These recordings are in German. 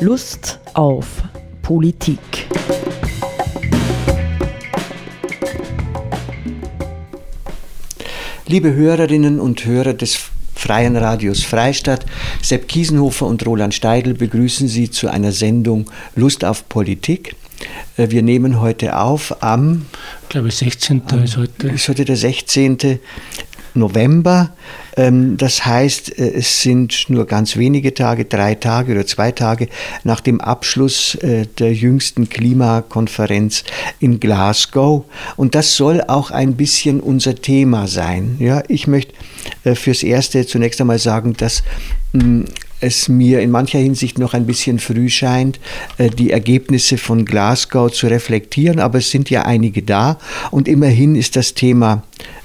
Lust auf Politik. Liebe Hörerinnen und Hörer des Freien Radios Freistadt, Sepp Kiesenhofer und Roland Steidl begrüßen Sie zu einer Sendung Lust auf Politik. Äh, wir nehmen heute auf am, ich glaube 16. Am, ist heute. Ist heute der 16. November. Ähm, das heißt, äh, es sind nur ganz wenige Tage, drei Tage oder zwei Tage nach dem Abschluss äh, der jüngsten Klimakonferenz in Glasgow. Und das soll auch ein bisschen unser Thema sein. Ja, ich möchte äh, fürs Erste zunächst einmal sagen, dass mm, es mir in mancher Hinsicht noch ein bisschen früh scheint, die Ergebnisse von Glasgow zu reflektieren, aber es sind ja einige da und immerhin ist das Thema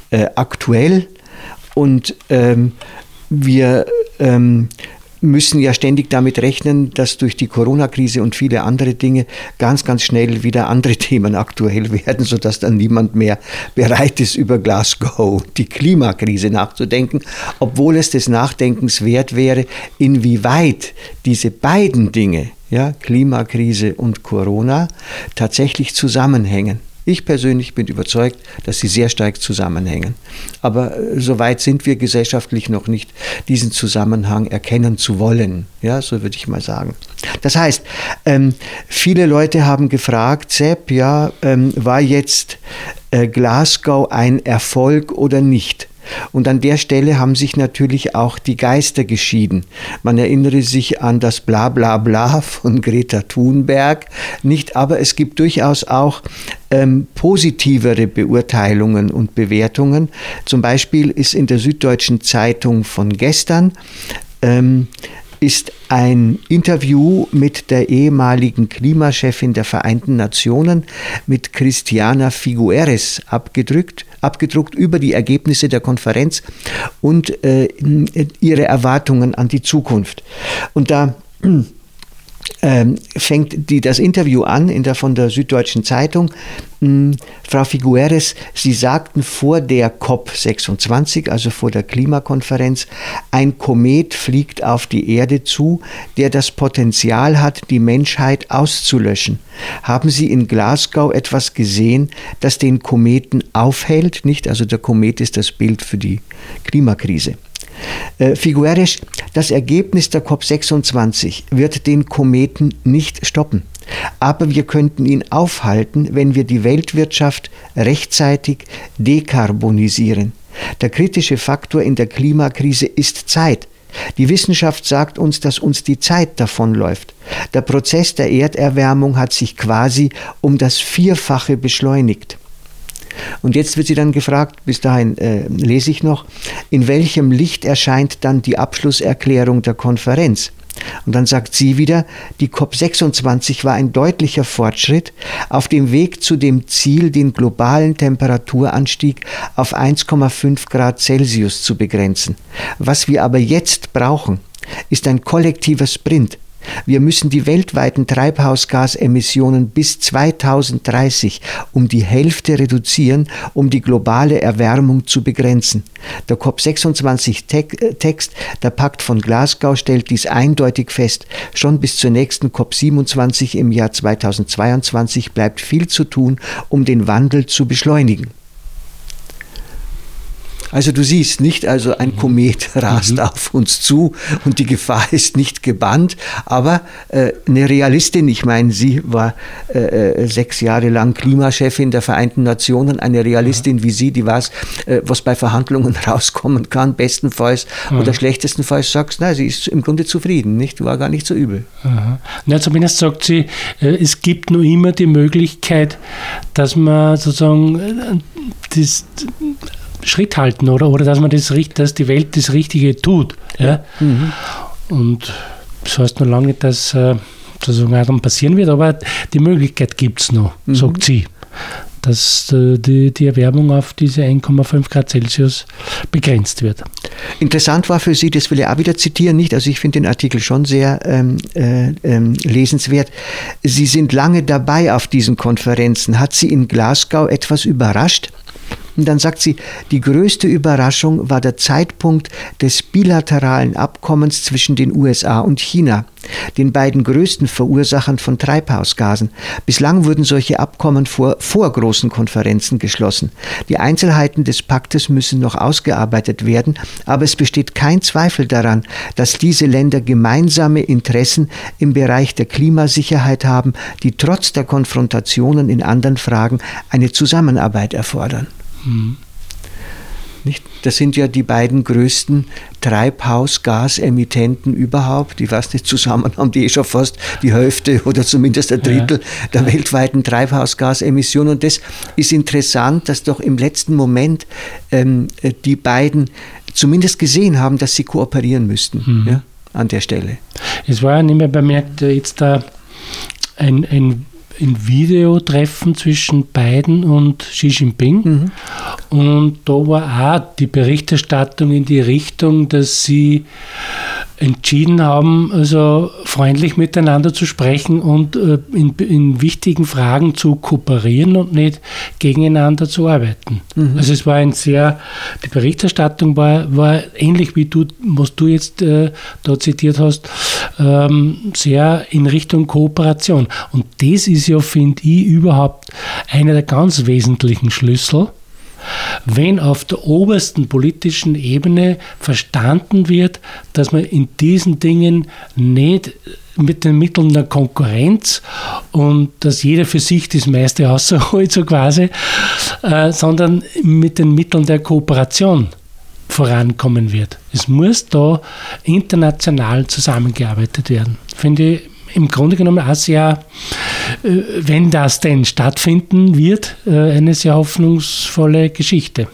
aktuell und ähm, wir ähm, müssen ja ständig damit rechnen, dass durch die Corona-Krise und viele andere Dinge ganz, ganz schnell wieder andere Themen aktuell werden, sodass dann niemand mehr bereit ist, über Glasgow, die Klimakrise nachzudenken, obwohl es des Nachdenkens wert wäre, inwieweit diese beiden Dinge, ja, Klimakrise und Corona, tatsächlich zusammenhängen. Ich persönlich bin überzeugt, dass sie sehr stark zusammenhängen. Aber äh, so weit sind wir gesellschaftlich noch nicht, diesen Zusammenhang erkennen zu wollen. Ja, so würde ich mal sagen. Das heißt, ähm, viele Leute haben gefragt, Sepp, ja, ähm, war jetzt äh, Glasgow ein Erfolg oder nicht? Und an der Stelle haben sich natürlich auch die Geister geschieden. Man erinnere sich an das Blablabla von Greta Thunberg, nicht, aber es gibt durchaus auch ähm, positivere Beurteilungen und Bewertungen. Zum Beispiel ist in der Süddeutschen Zeitung von gestern ähm, ist ein Interview mit der ehemaligen Klimachefin der Vereinten Nationen, mit Christiana Figueres, abgedrückt, abgedruckt über die Ergebnisse der Konferenz und äh, ihre Erwartungen an die Zukunft. Und da ähm, fängt die, das Interview an in der, von der Süddeutschen Zeitung. Hm, Frau Figueres, Sie sagten vor der COP26, also vor der Klimakonferenz, ein Komet fliegt auf die Erde zu, der das Potenzial hat, die Menschheit auszulöschen. Haben Sie in Glasgow etwas gesehen, das den Kometen aufhält? Nicht? Also der Komet ist das Bild für die Klimakrise. Äh, das Ergebnis der COP26 wird den Kometen nicht stoppen. Aber wir könnten ihn aufhalten, wenn wir die Weltwirtschaft rechtzeitig dekarbonisieren. Der kritische Faktor in der Klimakrise ist Zeit. Die Wissenschaft sagt uns, dass uns die Zeit davonläuft. Der Prozess der Erderwärmung hat sich quasi um das Vierfache beschleunigt. Und jetzt wird sie dann gefragt, bis dahin äh, lese ich noch, in welchem Licht erscheint dann die Abschlusserklärung der Konferenz? Und dann sagt sie wieder, die COP26 war ein deutlicher Fortschritt auf dem Weg zu dem Ziel, den globalen Temperaturanstieg auf 1,5 Grad Celsius zu begrenzen. Was wir aber jetzt brauchen, ist ein kollektiver Sprint, wir müssen die weltweiten Treibhausgasemissionen bis 2030 um die Hälfte reduzieren, um die globale Erwärmung zu begrenzen. Der COP26-Text, der Pakt von Glasgow, stellt dies eindeutig fest. Schon bis zur nächsten COP27 im Jahr 2022 bleibt viel zu tun, um den Wandel zu beschleunigen. Also du siehst nicht, also ein mhm. Komet rast mhm. auf uns zu und die Gefahr ist nicht gebannt, aber äh, eine Realistin, ich meine, sie war äh, äh sechs Jahre lang Klimachefin der Vereinten Nationen, eine Realistin ja. wie sie, die weiß, äh, was bei Verhandlungen rauskommen kann, bestenfalls ja. oder schlechtestenfalls sagst, na, sie ist im Grunde zufrieden, nicht? War gar nicht so übel. Aha. Na, zumindest sagt sie, äh, es gibt nur immer die Möglichkeit, dass man sozusagen äh, das Schritt halten oder, oder dass man das dass die Welt das Richtige tut. Ja? Mhm. Und das heißt noch lange nicht, dass äh, auch dann passieren wird, aber die Möglichkeit gibt es noch, mhm. sagt sie, dass äh, die, die Erwärmung auf diese 1,5 Grad Celsius begrenzt wird. Interessant war für Sie, das will ich auch wieder zitieren, nicht? Also ich finde den Artikel schon sehr ähm, äh, ähm, lesenswert. Sie sind lange dabei auf diesen Konferenzen. Hat Sie in Glasgow etwas überrascht? Und dann sagt sie, die größte Überraschung war der Zeitpunkt des bilateralen Abkommens zwischen den USA und China, den beiden größten Verursachern von Treibhausgasen. Bislang wurden solche Abkommen vor, vor großen Konferenzen geschlossen. Die Einzelheiten des Paktes müssen noch ausgearbeitet werden, aber es besteht kein Zweifel daran, dass diese Länder gemeinsame Interessen im Bereich der Klimasicherheit haben, die trotz der Konfrontationen in anderen Fragen eine Zusammenarbeit erfordern. Mhm. Nicht? Das sind ja die beiden größten Treibhausgasemittenten überhaupt. Ich weiß nicht, zusammen haben die eh schon fast die Hälfte oder zumindest ein Drittel ja. der ja. weltweiten Treibhausgasemissionen. Und das ist interessant, dass doch im letzten Moment ähm, die beiden zumindest gesehen haben, dass sie kooperieren müssten mhm. ja, an der Stelle. Es war ja nicht mehr bemerkt, jetzt da ein, ein ein Videotreffen zwischen Biden und Xi Jinping. Mhm. Und da war auch die Berichterstattung in die Richtung, dass sie entschieden haben, also freundlich miteinander zu sprechen und äh, in, in wichtigen Fragen zu kooperieren und nicht gegeneinander zu arbeiten. Mhm. Also es war ein sehr, die Berichterstattung war, war ähnlich wie du, was du jetzt äh, da zitiert hast, ähm, sehr in Richtung Kooperation. Und das ist ja, finde ich, überhaupt einer der ganz wesentlichen Schlüssel wenn auf der obersten politischen Ebene verstanden wird, dass man in diesen Dingen nicht mit den Mitteln der Konkurrenz und dass jeder für sich das meiste außerholt, so quasi, äh, sondern mit den Mitteln der Kooperation vorankommen wird. Es muss da international zusammengearbeitet werden. Finde ich im Grunde genommen auch sehr, äh, wenn das denn stattfinden wird, äh, eine sehr hoffnungsvolle Geschichte.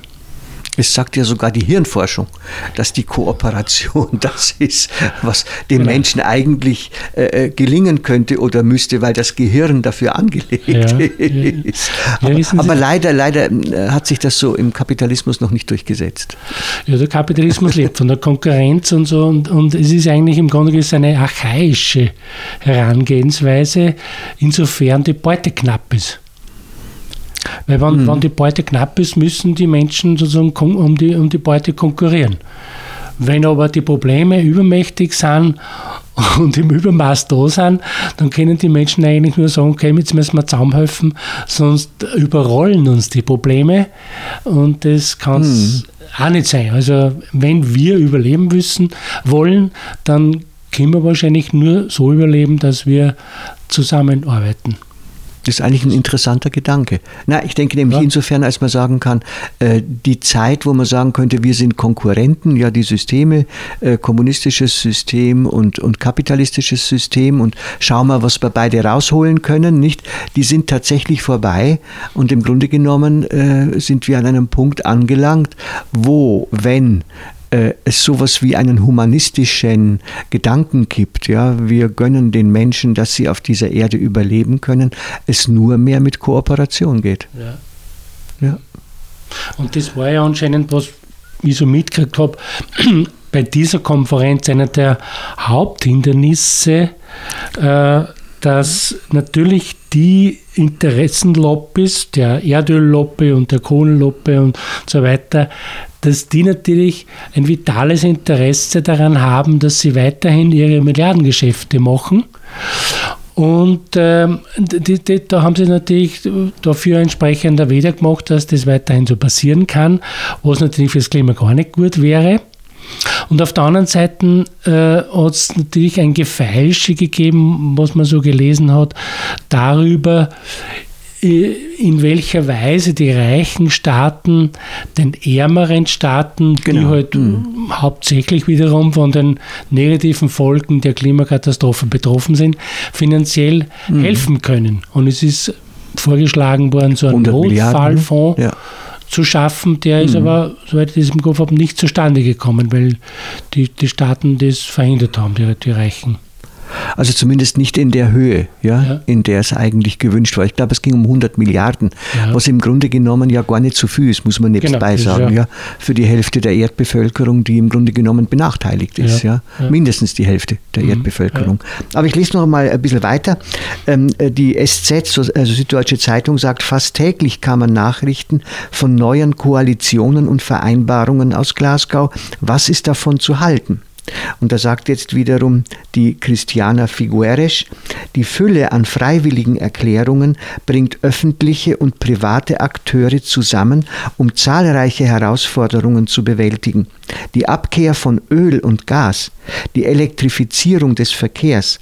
Es sagt ja sogar die Hirnforschung, dass die Kooperation das ist, was dem genau. Menschen eigentlich äh, äh, gelingen könnte oder müsste, weil das Gehirn dafür angelegt ja, ist. Ja, aber, aber leider, leider äh, hat sich das so im Kapitalismus noch nicht durchgesetzt. Ja, der Kapitalismus lebt von der Konkurrenz und so und, und es ist eigentlich im Grunde genommen eine archaische Herangehensweise, insofern die Beute knapp ist. Weil wenn, mhm. wenn die Beute knapp ist, müssen die Menschen sozusagen um die, um die Beute konkurrieren. Wenn aber die Probleme übermächtig sind und im Übermaß da sind, dann können die Menschen eigentlich nur sagen, okay, jetzt müssen wir zusammenhelfen, sonst überrollen uns die Probleme und das kann es hm. auch nicht sein. Also wenn wir überleben müssen, wollen, dann können wir wahrscheinlich nur so überleben, dass wir zusammenarbeiten. Das ist eigentlich ein interessanter Gedanke. Na, ich denke nämlich ja. insofern, als man sagen kann, äh, die Zeit, wo man sagen könnte, wir sind Konkurrenten, ja, die Systeme, äh, kommunistisches System und, und kapitalistisches System und schau mal, was wir beide rausholen können, nicht? Die sind tatsächlich vorbei und im Grunde genommen äh, sind wir an einem Punkt angelangt, wo, wenn äh, es sowas wie einen humanistischen Gedanken gibt. Ja? Wir gönnen den Menschen, dass sie auf dieser Erde überleben können, es nur mehr mit Kooperation geht. Ja. ja. Und das war ja anscheinend, was ich so mitgekriegt habe, bei dieser Konferenz einer der Haupthindernisse, äh, dass natürlich die Interessenlobbys, der Erdöllobby und der Kohlenlobby und so weiter, dass die natürlich ein vitales Interesse daran haben, dass sie weiterhin ihre Milliardengeschäfte machen. Und ähm, die, die, da haben sie natürlich dafür entsprechend Weder gemacht, dass das weiterhin so passieren kann, was natürlich für das Klima gar nicht gut wäre. Und auf der anderen Seite äh, hat es natürlich ein Gefeilsche gegeben, was man so gelesen hat, darüber, in welcher Weise die reichen Staaten den ärmeren Staaten, genau. die halt mhm. hauptsächlich wiederum von den negativen Folgen der Klimakatastrophe betroffen sind, finanziell mhm. helfen können. Und es ist vorgeschlagen worden, so ein Notfallfonds ja. zu schaffen, der mhm. ist aber, soweit ich das im Kopf habe, nicht zustande gekommen, weil die, die Staaten das verhindert haben, die, die Reichen. Also zumindest nicht in der Höhe, ja, Ja. in der es eigentlich gewünscht war. Ich glaube, es ging um 100 Milliarden, Ja. was im Grunde genommen ja gar nicht so viel ist, muss man Genau, nebenbei ist sagen, ja- für die Hälfte der Erdbevölkerung, die im Grunde genommen benachteiligt ist, ja. Mhm, mindestens die Hälfte der Erdbevölkerung. Aber ich lese noch mal ein bisschen weiter. Ähm, äh, die SZ, so- also Süddeutsche Zeitung, sagt, fast täglich kamen Nachrichten von neuen Koalitionen und Vereinbarungen aus Glasgow. Was ist davon zu halten? Und da sagt jetzt wiederum die Christiana Figueres, die Fülle an freiwilligen Erklärungen bringt öffentliche und private Akteure zusammen, um zahlreiche Herausforderungen zu bewältigen. Die Abkehr von Öl und Gas, die Elektrifizierung des Verkehrs,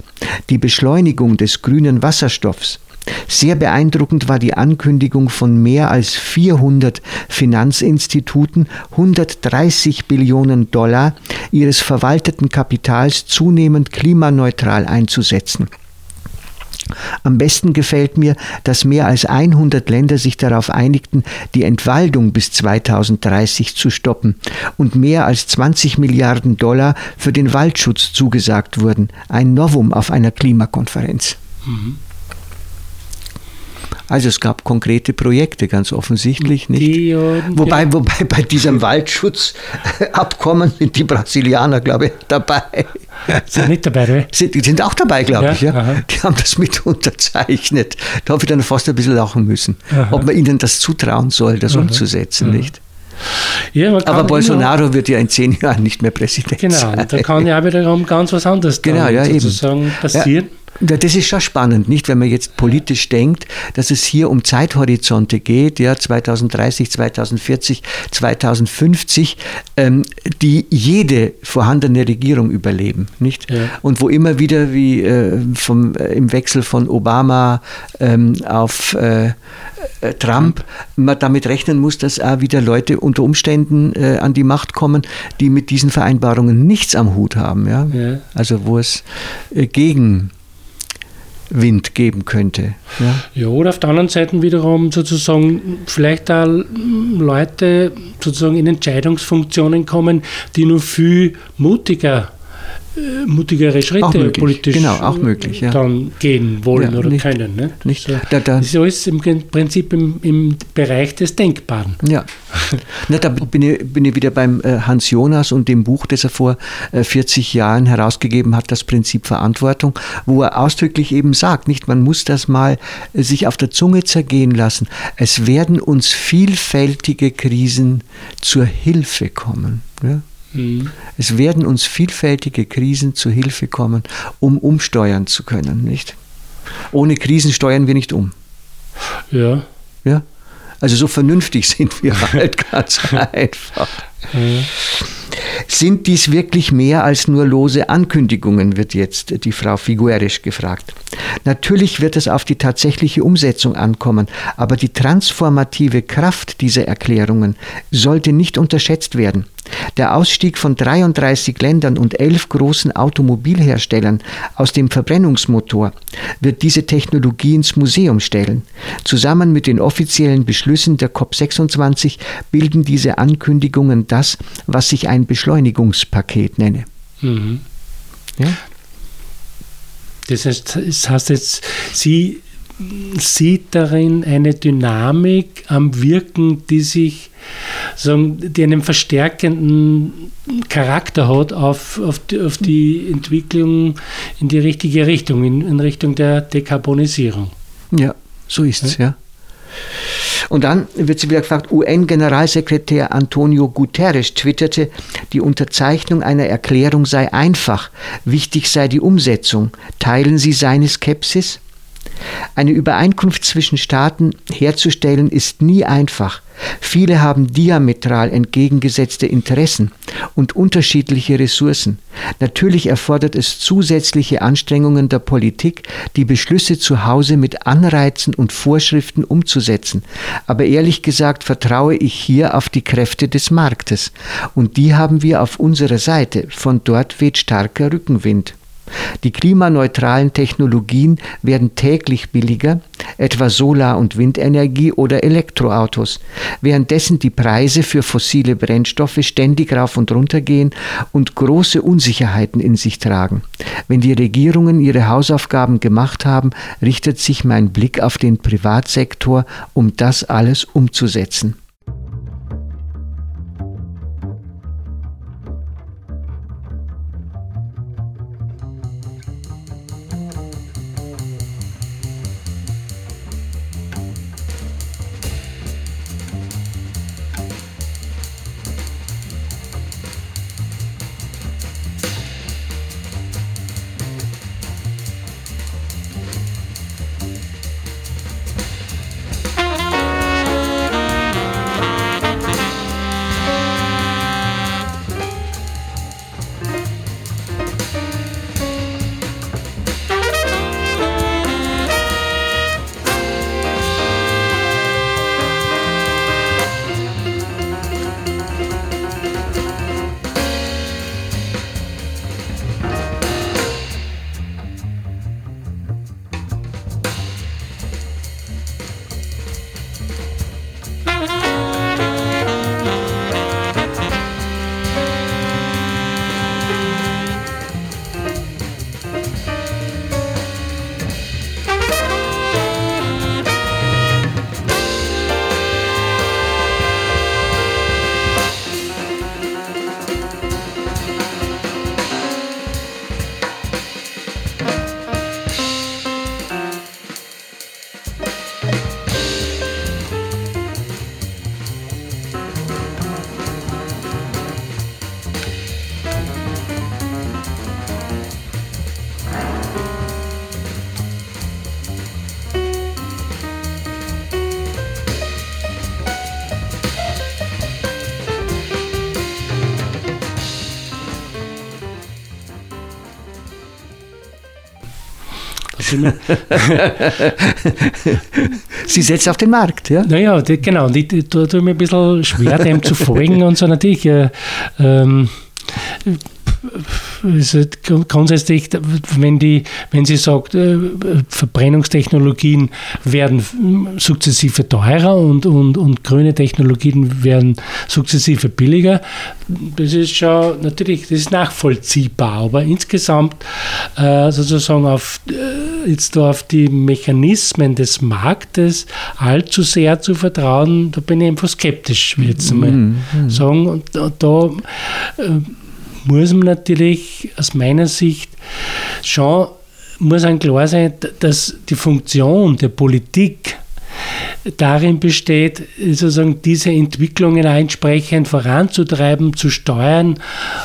die Beschleunigung des grünen Wasserstoffs, sehr beeindruckend war die Ankündigung von mehr als 400 Finanzinstituten, 130 Billionen Dollar ihres verwalteten Kapitals zunehmend klimaneutral einzusetzen. Am besten gefällt mir, dass mehr als 100 Länder sich darauf einigten, die Entwaldung bis 2030 zu stoppen und mehr als 20 Milliarden Dollar für den Waldschutz zugesagt wurden. Ein Novum auf einer Klimakonferenz. Also es gab konkrete Projekte, ganz offensichtlich nicht. Die, ja, Wobei, wobei bei diesem Waldschutzabkommen sind die Brasilianer, glaube ich, dabei. sind nicht dabei, oder? Sind, sind auch dabei, glaube Ja, ich. Ja. aha. Die haben das mit unterzeichnet. Da habe ich dann fast ein bisschen lachen müssen, Aha. ob man ihnen das zutrauen soll, das umzusetzen, nicht? Ja, Aber immer- Bolsonaro wird ja in zehn Jahren nicht mehr Präsident Genau, sein. da kann ja auch wiederum ganz was anderes Genau, ja, eben. sozusagen passieren. Ja, das ist schon spannend, nicht? Wenn man jetzt politisch denkt, dass es hier um Zeithorizonte geht, ja, 2030, 2040, 2050, ähm, die jede vorhandene Regierung überleben, nicht? Ja. Und wo immer wieder wie äh, vom, äh, im Wechsel von Obama ähm, auf äh, äh, Trump man damit rechnen muss, dass auch wieder Leute unter Umständen äh, an die Macht kommen, die mit diesen Vereinbarungen nichts am Hut haben, ja. Ja. Also wo es äh, Gegenwind geben könnte. Ja? Ja, oder auf der anderen Seite wiederum sozusagen vielleicht auch Leute sozusagen in Entscheidungsfunktionen kommen, die nur viel mutiger, mutigere Schritte politisch genau, auch möglich, ja. dann gehen wollen Ja, oder nicht- können. Ne? nicht- So, da- da- das ist alles im Prinzip im, im Bereich des Denkbaren. Ja. Na, da bin ich, bin ich wieder beim äh, Hans Jonas und dem Buch, das er vor äh, 40 Jahren herausgegeben hat, das Prinzip Verantwortung, wo er ausdrücklich eben sagt, nicht, man muss das mal äh, sich auf der Zunge zergehen lassen. Es werden uns vielfältige Krisen zur Hilfe kommen. Ja? Mhm. Es werden uns vielfältige Krisen zu Hilfe kommen, um umsteuern zu können, nicht? Ohne Krisen steuern wir nicht um. Ja. Ja? Also so vernünftig sind wir halt ganz einfach. Sind dies wirklich mehr als nur lose Ankündigungen, wird jetzt die Frau Figueres gefragt. Natürlich wird es auf die tatsächliche Umsetzung ankommen, aber die transformative Kraft dieser Erklärungen sollte nicht unterschätzt werden. Der Ausstieg von 33 Ländern und elf großen Automobilherstellern aus dem Verbrennungsmotor wird diese Technologie ins Museum stellen. Zusammen mit den offiziellen Beschlüssen der COP26 bilden diese Ankündigungen das, was sich ein Beschleunigungspaket nenne. Mhm. Ja? Das heißt, das heißt jetzt, sie sieht darin eine Dynamik am Wirken, die sich, die einen verstärkenden Charakter hat auf, auf, die, auf die Entwicklung in die richtige Richtung, in, in Richtung der Dekarbonisierung. Ja, so ist es, ja. Und dann wird sie wieder gefragt, UN-Generalsekretär Antonio Guterres twitterte, die Unterzeichnung einer Erklärung sei einfach, wichtig sei die Umsetzung. Teilen Sie seine Skepsis? Eine Übereinkunft zwischen Staaten herzustellen ist nie einfach. Viele haben diametral entgegengesetzte Interessen und unterschiedliche Ressourcen. Natürlich erfordert es zusätzliche Anstrengungen der Politik, die Beschlüsse zu Hause mit Anreizen und Vorschriften umzusetzen. Aber ehrlich gesagt vertraue ich hier auf die Kräfte des Marktes. Und die haben wir auf unserer Seite. Von dort weht starker Rückenwind. Die klimaneutralen Technologien werden täglich billiger, etwa Solar- und Windenergie oder Elektroautos, währenddessen die Preise für fossile Brennstoffe ständig rauf und runter gehen und große Unsicherheiten in sich tragen. Wenn die Regierungen ihre Hausaufgaben gemacht haben, richtet sich mein Blick auf den Privatsektor, um das alles umzusetzen. Sie setzt auf den Markt, ja? Naja, die, genau. Und ich tue mir ein bisschen schwer, dem zu folgen und so natürlich. Äh, ähm, grundsätzlich, wenn, die, wenn sie sagt, äh, Verbrennungstechnologien werden sukzessive teurer und, und, und grüne Technologien werden sukzessive billiger, das ist schon natürlich das ist nachvollziehbar. Aber insgesamt äh, sozusagen auf, äh, jetzt da auf die Mechanismen des Marktes allzu sehr zu vertrauen, da bin ich einfach skeptisch, will ich jetzt mal mhm. sagen. Und da äh, muss man natürlich aus meiner Sicht schon, muss einem klar sein, dass die Funktion der Politik darin besteht, sozusagen diese Entwicklungen entsprechend voranzutreiben, zu steuern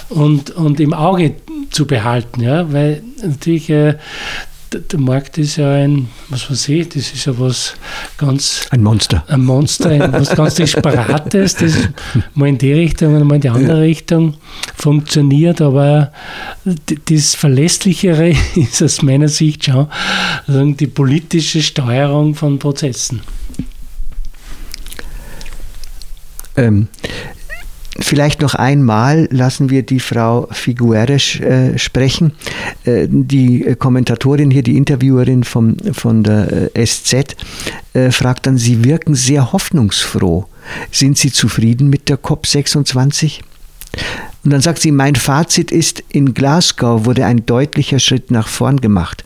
und, und im Auge zu behalten. Ja? Weil natürlich äh, der Markt ist ja ein, was weiß ich, das ist ja was ganz. Ein Monster. Ein Monster, ein, was ganz Disparates, das mal in die Richtung und mal in die andere. Richtung funktioniert, aber das Verlässlichere ist aus meiner Sicht schon die politische Steuerung von Prozessen. Ähm, Vielleicht noch einmal lassen wir die Frau Figueres äh, sprechen. Äh, die Kommentatorin hier, die Interviewerin vom, von der äh, SZ, äh, fragt dann, Sie wirken sehr hoffnungsfroh. Sind Sie zufrieden mit der COP26? Und dann sagt sie, mein Fazit ist, in Glasgow wurde ein deutlicher Schritt nach vorn gemacht.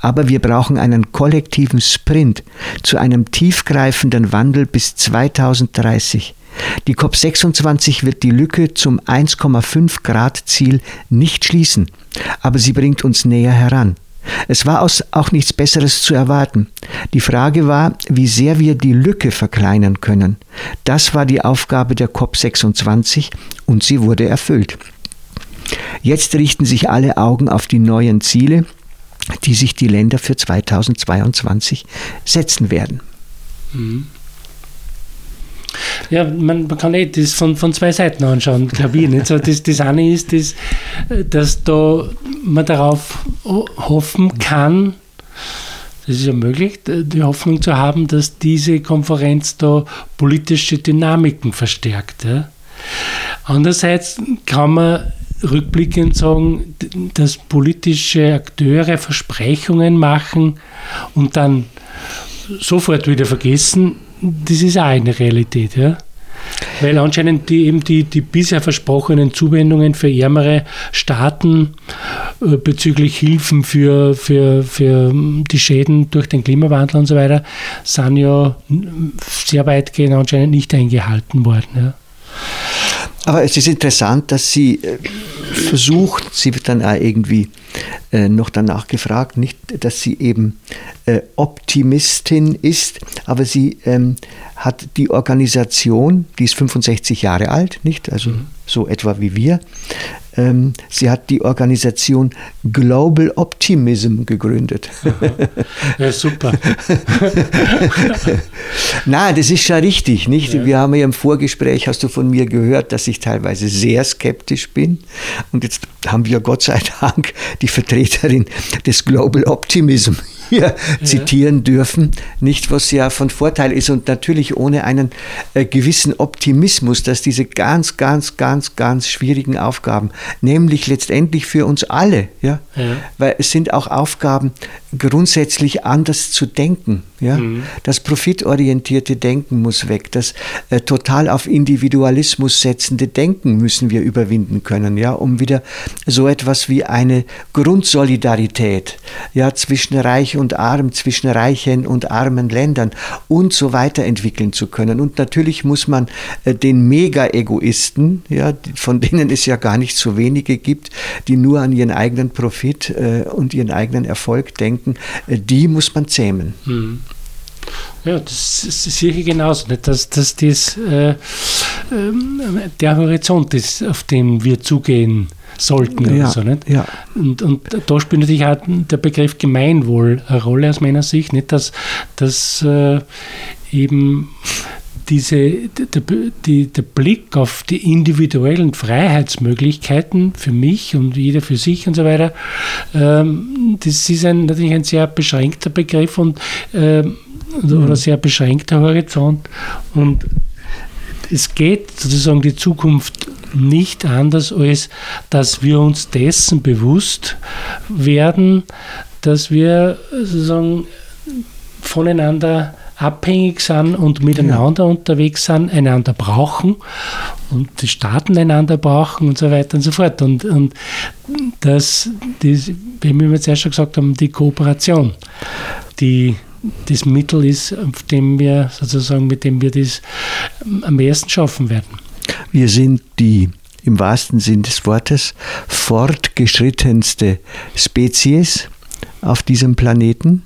Aber wir brauchen einen kollektiven Sprint zu einem tiefgreifenden Wandel bis 2030. Die COP26 wird die Lücke zum 1,5 Grad Ziel nicht schließen, aber sie bringt uns näher heran. Es war auch nichts Besseres zu erwarten. Die Frage war, wie sehr wir die Lücke verkleinern können. Das war die Aufgabe der COP26 und sie wurde erfüllt. Jetzt richten sich alle Augen auf die neuen Ziele, die sich die Länder für 2022 setzen werden. Mhm. Ja, man, kann eh das von, von zwei Seiten anschauen, glaube ich. Nicht? So, das, das eine ist, das, dass da man darauf hoffen kann, das ist ja möglich, die Hoffnung zu haben, dass diese Konferenz da politische Dynamiken verstärkt. Ja. Andererseits kann man rückblickend sagen, dass politische Akteure Versprechungen machen und dann sofort wieder vergessen, das ist auch eine Realität. Ja? Weil anscheinend die, eben die, die bisher versprochenen Zuwendungen für ärmere Staaten äh, bezüglich Hilfen für, für, für die Schäden durch den Klimawandel und so weiter sind ja sehr weitgehend anscheinend nicht eingehalten worden. Ja. Aber es ist interessant, dass sie äh, versucht, sie dann auch irgendwie äh, noch danach gefragt, nicht, dass sie eben äh, Optimistin ist, aber sie ähm, hat die Organisation, die ist 65 Jahre alt, nicht, also mhm. so etwa wie wir, ähm, sie hat die Organisation Global Optimism gegründet. Ja, super. Nein, das ist schon richtig, nicht? Ja. Wir haben ja im Vorgespräch, hast du von mir gehört, dass ich teilweise sehr skeptisch bin. Und jetzt haben wir Gott sei Dank die Vertreterin des Global Optimism hier ja. zitieren dürfen, nicht was ja von Vorteil ist und natürlich ohne einen äh, gewissen Optimismus, dass diese ganz, ganz, ganz, ganz schwierigen Aufgaben, nämlich letztendlich für uns alle, ja, ja. weil es sind auch Aufgaben, grundsätzlich anders zu denken. Ja? Mhm. Das profitorientierte Denken muss weg. Das äh, total auf Individualismus setzende Denken müssen wir überwinden können, ja, um wieder so etwas wie eine Grundsolidarität ja, zwischen Reich und Arm, zwischen reichen und armen Ländern und so weiter entwickeln zu können. Und natürlich muss man äh, den Mega-Egoisten, ja, von denen es ja gar nicht so wenige gibt, die nur an ihren eigenen Profit äh, und ihren eigenen Erfolg denken, äh, die muss man zähmen. Hm. Ja, das, sehe ich genauso. Nicht? Dass, dass das äh, ähm, der Horizont ist, auf den wir zugehen sollten. Ja, so, nicht? Ja. Und, und da spielt natürlich auch der Begriff Gemeinwohl eine Rolle aus meiner Sicht. Nicht, dass, dass äh, eben diese, der, die, der Blick auf die individuellen Freiheitsmöglichkeiten für mich und jeder für sich und so weiter, ähm, das ist ein, natürlich ein sehr beschränkter Begriff und ähm, oder mhm. sehr beschränkter Horizont. Und es geht sozusagen die Zukunft nicht anders, als dass wir uns dessen bewusst werden, dass wir sozusagen voneinander abhängig sind und miteinander ja. unterwegs sind, einander brauchen und die Staaten einander brauchen und so weiter und so fort. Und, und das, das, wie wir jetzt erst schon gesagt haben, die Kooperation, die das Mittel ist, auf dem wir sozusagen, mit dem wir das am ersten schaffen werden. Wir sind die im wahrsten Sinn des Wortes fortgeschrittenste Spezies auf diesem Planeten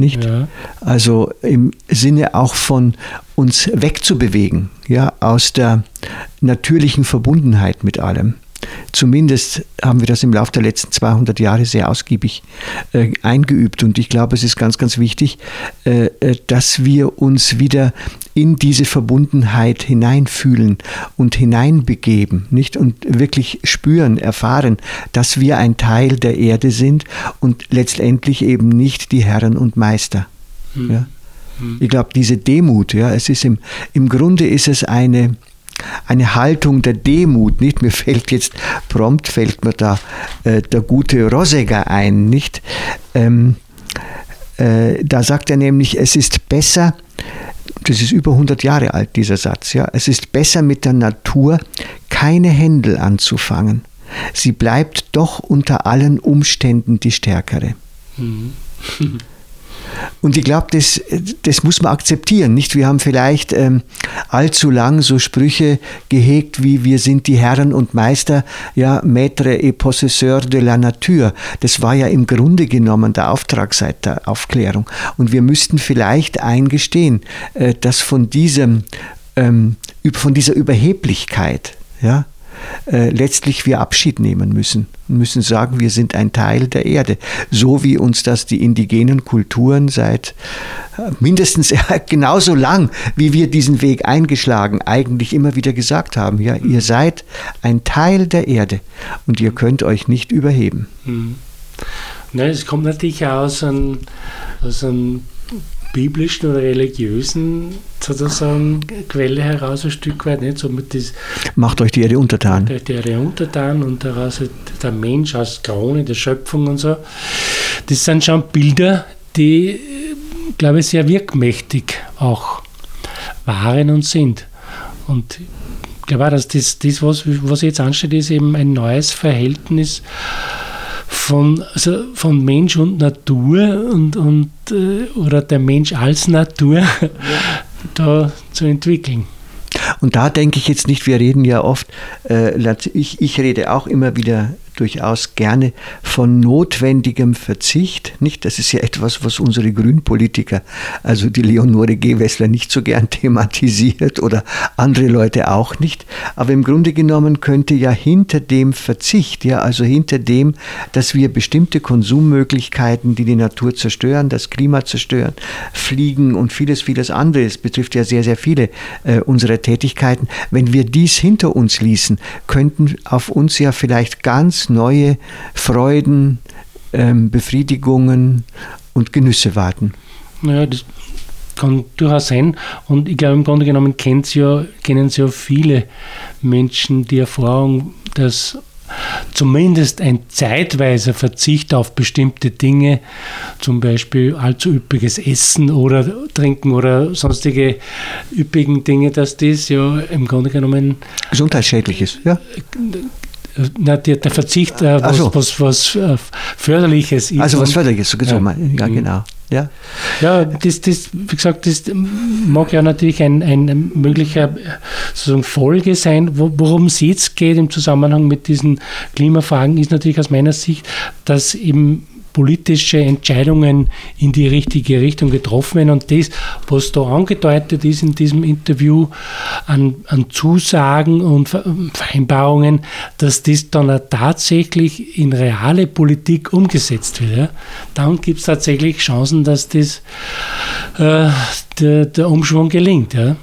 nicht? Ja. Also im Sinne auch von uns wegzubewegen, ja, aus der natürlichen Verbundenheit mit allem. Zumindest haben wir das im Laufe der letzten 200 Jahre sehr ausgiebig äh, eingeübt. Und ich glaube, es ist ganz, ganz wichtig, äh, äh, dass wir uns wieder in diese Verbundenheit hineinfühlen und hineinbegeben, nicht? Und wirklich spüren, erfahren, dass wir ein Teil der Erde sind und letztendlich eben nicht die Herren und Meister. Hm. Ja? Hm. Ich glaube, diese Demut, ja, es ist im, im Grunde ist es eine, eine Haltung der Demut, nicht? Mir fällt jetzt prompt, fällt mir da äh, der gute Rosegger ein, nicht? Ähm, äh, da sagt er nämlich, es ist besser, das ist über 100 Jahre alt, dieser Satz, ja, es ist besser mit der Natur keine Händel anzufangen. Sie bleibt doch unter allen Umständen die stärkere. Mhm. Und ich glaube, das, das muss man akzeptieren. Nicht? Wir haben vielleicht ähm, allzu lang so Sprüche gehegt wie wir sind die Herren und Meister, ja, Maître et Possesseur de la Nature. Das war ja im Grunde genommen der Auftrag seit der Aufklärung. Und wir müssten vielleicht eingestehen, äh, dass von diesem, ähm, von dieser Überheblichkeit, ja, äh, letztlich wir Abschied nehmen müssen. Müssen sagen, wir sind ein Teil der Erde. So wie uns das die indigenen Kulturen seit äh, mindestens genauso lang, wie wir diesen Weg eingeschlagen, eigentlich immer wieder gesagt haben. Ja, ihr seid ein Teil der Erde und ihr könnt euch nicht überheben. Mhm. Es kommt natürlich aus einem, aus einem biblischen oder religiösen sozusagen Quelle heraus ein Stück weit, nicht? So mit das, Macht euch die Erde untertan. Der, die Erde untertan und daraus halt der Mensch als Krone der Schöpfung und so. Das sind schon Bilder, die, glaube ich, sehr wirkmächtig auch waren und sind. Und ich glaube auch, dass das, das was, was jetzt ansteht, ist eben ein neues Verhältnis von, also von Mensch und Natur und, und, äh, oder der Mensch als Natur ja. da zu entwickeln. Und da denke ich jetzt nicht, wir reden ja oft, äh, ich, ich rede auch immer wieder durchaus gerne von notwendigem Verzicht. Nicht? Das ist ja etwas, was unsere Grünpolitiker, also die Leonore Gewessler, nicht so gern thematisiert oder andere Leute auch nicht. Aber im Grunde genommen könnte ja hinter dem Verzicht, ja, also hinter dem, dass wir bestimmte Konsummöglichkeiten, die die Natur zerstören, das Klima zerstören, fliegen und vieles, vieles andere, es betrifft ja sehr, sehr viele äh, unserer Tätigkeiten, wenn wir dies hinter uns ließen, könnten auf uns ja vielleicht ganz neue Freuden, ähm, Befriedigungen und Genüsse warten. Naja, das kann durchaus sein. Und ich glaube, im Grunde genommen ja, kennen Sie ja viele Menschen die Erfahrung, dass zumindest ein zeitweiser Verzicht auf bestimmte Dinge, zum Beispiel allzu üppiges Essen oder Trinken oder sonstige üppigen Dinge, dass das ja im Grunde genommen gesundheitsschädlich ist, ja na, der, der Verzicht, äh, was, so. was, was, was, Förderliches ist. Also was Förderliches, so ja, ja mhm. genau. Ja, ja das, das, wie gesagt, das mag ja natürlich ein, ein möglicher sozusagen Folge sein. Worum es jetzt geht im Zusammenhang mit diesen Klimafragen, ist natürlich aus meiner Sicht, dass eben politische Entscheidungen in die richtige Richtung getroffen werden. Und das, was da angedeutet ist in diesem Interview an, an Zusagen und Vereinbarungen, dass das dann auch tatsächlich in reale Politik umgesetzt wird. Ja. Dann gibt es tatsächlich Chancen, dass das, äh, der, der Umschwung gelingt. Ja.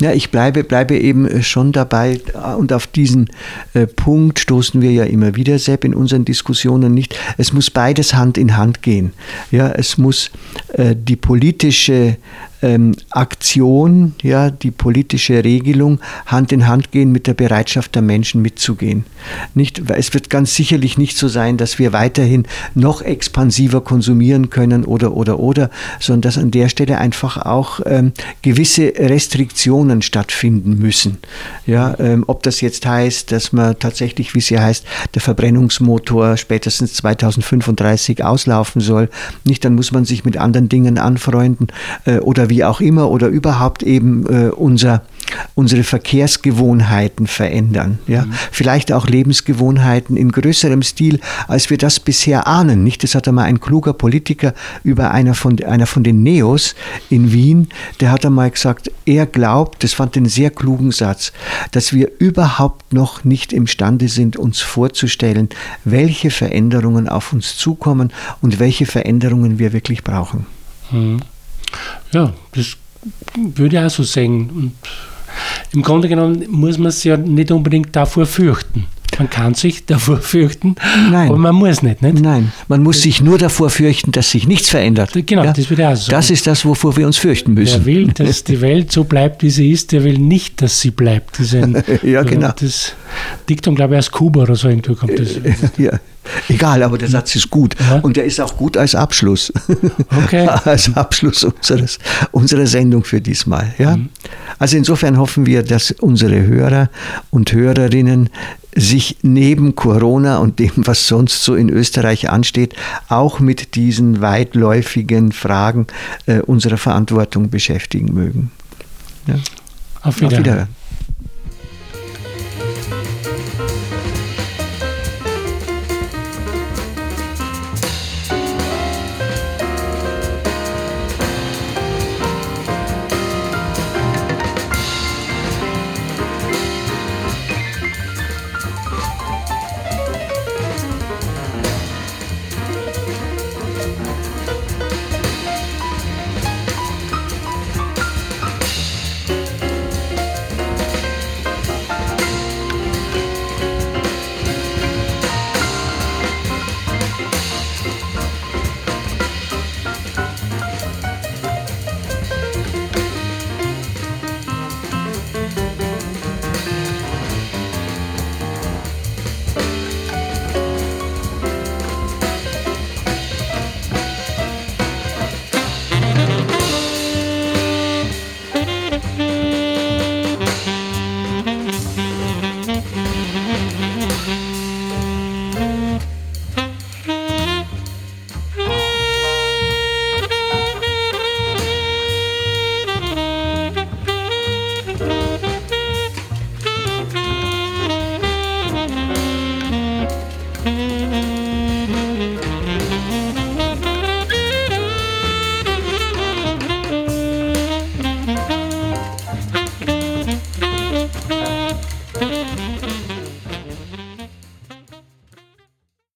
Ja, ich bleibe, bleibe eben äh, schon dabei und auf diesen äh, Punkt stoßen wir ja immer wieder, Sepp, in unseren Diskussionen nicht. Es muss beides Hand in Hand gehen. Ja, es muss äh, die politische ähm, Aktion, ja, die politische Regelung Hand in Hand gehen mit der Bereitschaft der Menschen mitzugehen. Nicht, es wird ganz sicherlich nicht so sein, dass wir weiterhin noch expansiver konsumieren können oder oder oder, sondern dass an der Stelle einfach auch ähm, gewisse Restriktionen stattfinden müssen. Ja, ähm, ob das jetzt heißt, dass man tatsächlich, wie es ja heißt, der Verbrennungsmotor spätestens 2035 auslaufen soll, nicht, dann muss man sich mit anderen Dingen anfreunden äh, oder wie wie auch immer oder überhaupt eben äh, unser, unsere Verkehrsgewohnheiten verändern. Ja? Mhm. Vielleicht auch Lebensgewohnheiten in größerem Stil, als wir das bisher ahnen. Nicht? Das hat einmal ein kluger Politiker über einer von, einer von den Neos in Wien, der hat einmal gesagt, er glaubt, das fand einen sehr klugen Satz, dass wir überhaupt noch nicht imstande sind, uns vorzustellen, welche Veränderungen auf uns zukommen und welche Veränderungen wir wirklich brauchen. Mhm. Ja, das würde ich auch so sehen. Und im Grunde genommen muss man es ja nicht unbedingt davor fürchten. Man kann sich davor fürchten, Nein. aber man muss nicht, nicht. Nein, man muss sich nur davor fürchten, dass sich nichts verändert. Genau, ja? das würde auch so. Das ist das, wovor wir uns fürchten müssen. Wer will, dass die Welt so bleibt, wie sie ist, der will nicht, dass sie bleibt. Das ein, ja, genau. Das Diktum, glaube ich, aus Kuba oder so irgendwie kommt das. Ja. Egal, aber der Satz ist gut. Ja. Und der ist auch gut als Abschluss. Okay. als Abschluss unseres, unserer Sendung für diesmal. Ja? Mhm. Also insofern hoffen wir, dass unsere Hörer und Hörerinnen sich neben Corona und dem, was sonst so in Österreich ansteht, auch mit diesen weitläufigen Fragen äh, unserer Verantwortung beschäftigen mögen. Ja. Auf Wiederhören. Auf Wiederhören.